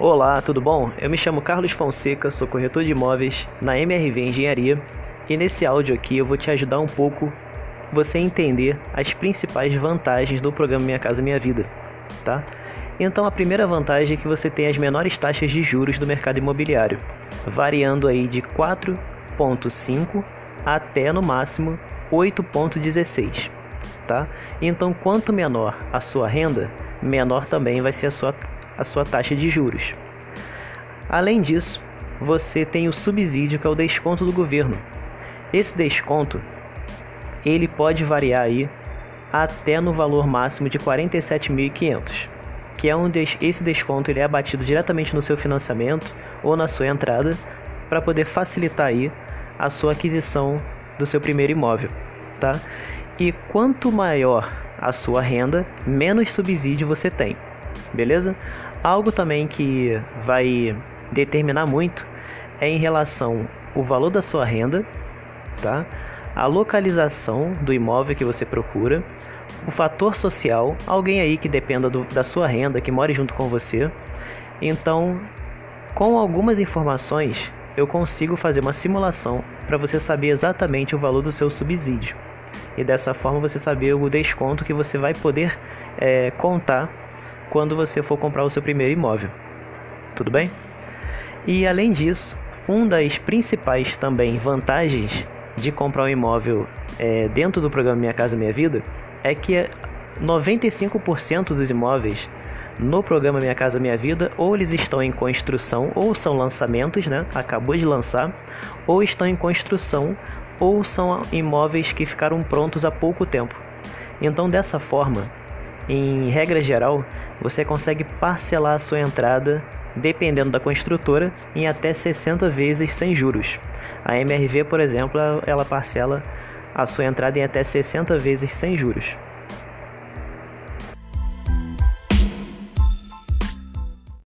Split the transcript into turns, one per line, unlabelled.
Olá, tudo bom? Eu me chamo Carlos Fonseca, sou corretor de imóveis na MRV Engenharia e nesse áudio aqui eu vou te ajudar um pouco você entender as principais vantagens do programa Minha Casa Minha Vida, tá? Então a primeira vantagem é que você tem as menores taxas de juros do mercado imobiliário, variando aí de 4.5 até no máximo 8.16, tá? Então quanto menor a sua renda, menor também vai ser a sua a sua taxa de juros. Além disso, você tem o subsídio que é o desconto do governo. Esse desconto ele pode variar aí até no valor máximo de 47.500, que é des esse desconto ele é abatido diretamente no seu financiamento ou na sua entrada para poder facilitar aí a sua aquisição do seu primeiro imóvel, tá? E quanto maior a sua renda, menos subsídio você tem. Beleza? Algo também que vai determinar muito é em relação o valor da sua renda, tá? A localização do imóvel que você procura, o fator social, alguém aí que dependa do, da sua renda, que more junto com você. Então, com algumas informações, eu consigo fazer uma simulação para você saber exatamente o valor do seu subsídio. E dessa forma você saber o desconto que você vai poder é, contar quando você for comprar o seu primeiro imóvel. Tudo bem? E além disso, uma das principais também vantagens de comprar um imóvel é, dentro do programa Minha Casa Minha Vida é que 95% dos imóveis no programa Minha Casa Minha Vida ou eles estão em construção ou são lançamentos, né? Acabou de lançar, ou estão em construção ou são imóveis que ficaram prontos há pouco tempo. Então, dessa forma, em regra geral, você consegue parcelar a sua entrada, dependendo da construtora, em até 60 vezes sem juros. A MRV, por exemplo, ela parcela a sua entrada em até 60 vezes sem juros.